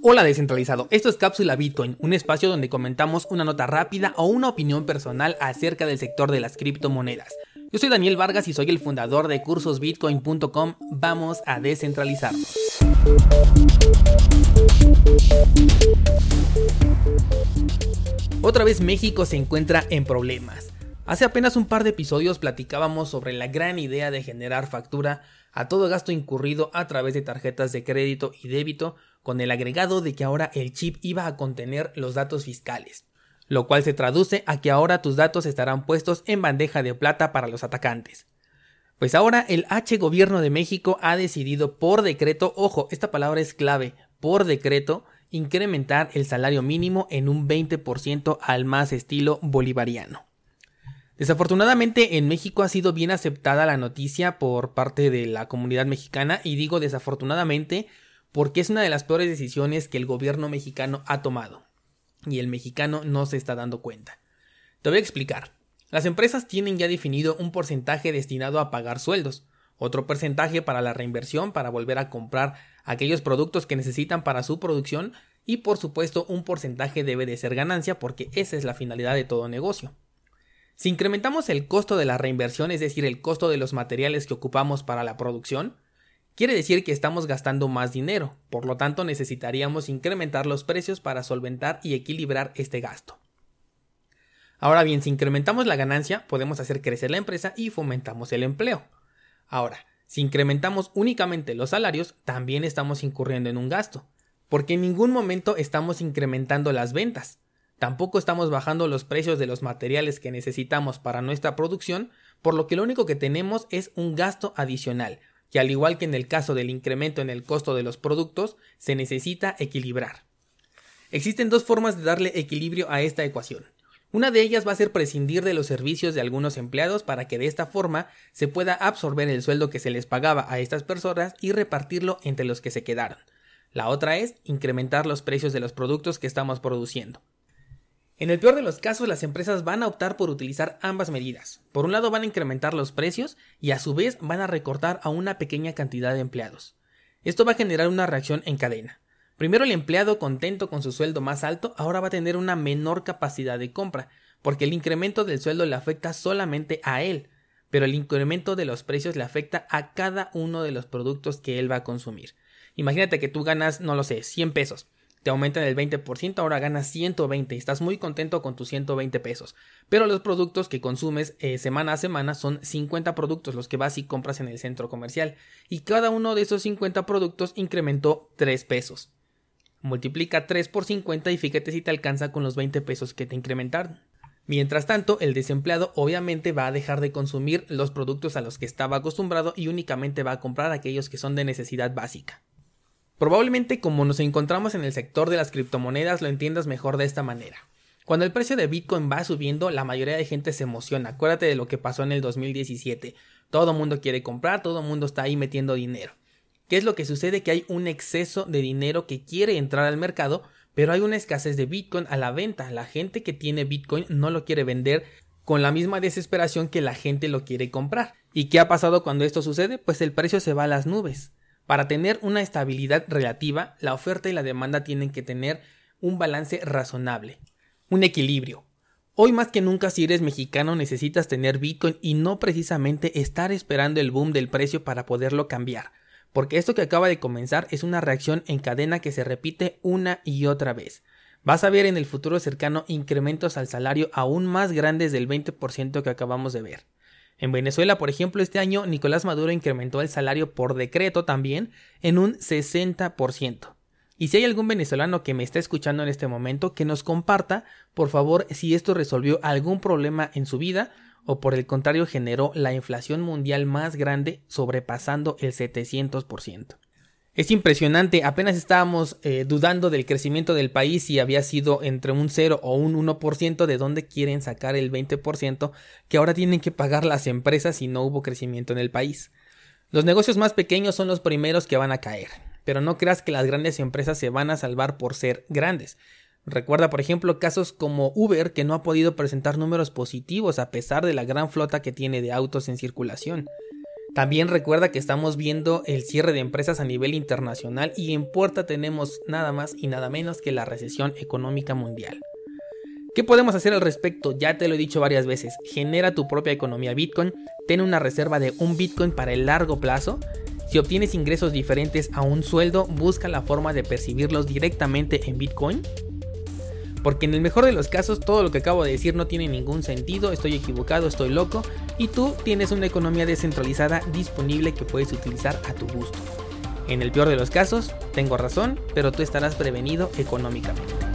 Hola descentralizado, esto es Cápsula Bitcoin, un espacio donde comentamos una nota rápida o una opinión personal acerca del sector de las criptomonedas. Yo soy Daniel Vargas y soy el fundador de cursosbitcoin.com. Vamos a descentralizarnos. Otra vez México se encuentra en problemas. Hace apenas un par de episodios platicábamos sobre la gran idea de generar factura a todo gasto incurrido a través de tarjetas de crédito y débito con el agregado de que ahora el chip iba a contener los datos fiscales, lo cual se traduce a que ahora tus datos estarán puestos en bandeja de plata para los atacantes. Pues ahora el H gobierno de México ha decidido por decreto, ojo, esta palabra es clave, por decreto, incrementar el salario mínimo en un 20% al más estilo bolivariano. Desafortunadamente en México ha sido bien aceptada la noticia por parte de la comunidad mexicana y digo desafortunadamente porque es una de las peores decisiones que el gobierno mexicano ha tomado. Y el mexicano no se está dando cuenta. Te voy a explicar. Las empresas tienen ya definido un porcentaje destinado a pagar sueldos, otro porcentaje para la reinversión para volver a comprar aquellos productos que necesitan para su producción y por supuesto un porcentaje debe de ser ganancia porque esa es la finalidad de todo negocio. Si incrementamos el costo de la reinversión, es decir, el costo de los materiales que ocupamos para la producción, quiere decir que estamos gastando más dinero, por lo tanto necesitaríamos incrementar los precios para solventar y equilibrar este gasto. Ahora bien, si incrementamos la ganancia, podemos hacer crecer la empresa y fomentamos el empleo. Ahora, si incrementamos únicamente los salarios, también estamos incurriendo en un gasto, porque en ningún momento estamos incrementando las ventas. Tampoco estamos bajando los precios de los materiales que necesitamos para nuestra producción, por lo que lo único que tenemos es un gasto adicional, que al igual que en el caso del incremento en el costo de los productos, se necesita equilibrar. Existen dos formas de darle equilibrio a esta ecuación. Una de ellas va a ser prescindir de los servicios de algunos empleados para que de esta forma se pueda absorber el sueldo que se les pagaba a estas personas y repartirlo entre los que se quedaron. La otra es incrementar los precios de los productos que estamos produciendo. En el peor de los casos, las empresas van a optar por utilizar ambas medidas. Por un lado van a incrementar los precios y a su vez van a recortar a una pequeña cantidad de empleados. Esto va a generar una reacción en cadena. Primero el empleado contento con su sueldo más alto ahora va a tener una menor capacidad de compra, porque el incremento del sueldo le afecta solamente a él, pero el incremento de los precios le afecta a cada uno de los productos que él va a consumir. Imagínate que tú ganas, no lo sé, 100 pesos te aumentan el 20%, ahora ganas 120 y estás muy contento con tus 120 pesos. Pero los productos que consumes eh, semana a semana son 50 productos los que vas y compras en el centro comercial y cada uno de esos 50 productos incrementó 3 pesos. Multiplica 3 por 50 y fíjate si te alcanza con los 20 pesos que te incrementaron. Mientras tanto, el desempleado obviamente va a dejar de consumir los productos a los que estaba acostumbrado y únicamente va a comprar aquellos que son de necesidad básica. Probablemente como nos encontramos en el sector de las criptomonedas lo entiendas mejor de esta manera. Cuando el precio de Bitcoin va subiendo, la mayoría de gente se emociona. Acuérdate de lo que pasó en el 2017. Todo mundo quiere comprar, todo mundo está ahí metiendo dinero. ¿Qué es lo que sucede? Que hay un exceso de dinero que quiere entrar al mercado, pero hay una escasez de Bitcoin a la venta. La gente que tiene Bitcoin no lo quiere vender con la misma desesperación que la gente lo quiere comprar. ¿Y qué ha pasado cuando esto sucede? Pues el precio se va a las nubes. Para tener una estabilidad relativa, la oferta y la demanda tienen que tener un balance razonable, un equilibrio. Hoy más que nunca si eres mexicano necesitas tener Bitcoin y no precisamente estar esperando el boom del precio para poderlo cambiar, porque esto que acaba de comenzar es una reacción en cadena que se repite una y otra vez. Vas a ver en el futuro cercano incrementos al salario aún más grandes del 20% que acabamos de ver. En Venezuela, por ejemplo, este año Nicolás Maduro incrementó el salario por decreto también en un 60%. Y si hay algún venezolano que me está escuchando en este momento, que nos comparta, por favor, si esto resolvió algún problema en su vida o por el contrario generó la inflación mundial más grande sobrepasando el 700%. Es impresionante, apenas estábamos eh, dudando del crecimiento del país si había sido entre un 0 o un 1% de dónde quieren sacar el 20% que ahora tienen que pagar las empresas si no hubo crecimiento en el país. Los negocios más pequeños son los primeros que van a caer, pero no creas que las grandes empresas se van a salvar por ser grandes. Recuerda, por ejemplo, casos como Uber que no ha podido presentar números positivos a pesar de la gran flota que tiene de autos en circulación. También recuerda que estamos viendo el cierre de empresas a nivel internacional y en puerta tenemos nada más y nada menos que la recesión económica mundial. ¿Qué podemos hacer al respecto? Ya te lo he dicho varias veces, genera tu propia economía Bitcoin, ten una reserva de un Bitcoin para el largo plazo. Si obtienes ingresos diferentes a un sueldo, busca la forma de percibirlos directamente en Bitcoin porque en el mejor de los casos todo lo que acabo de decir no tiene ningún sentido, estoy equivocado, estoy loco y tú tienes una economía descentralizada disponible que puedes utilizar a tu gusto. En el peor de los casos, tengo razón, pero tú estarás prevenido económicamente.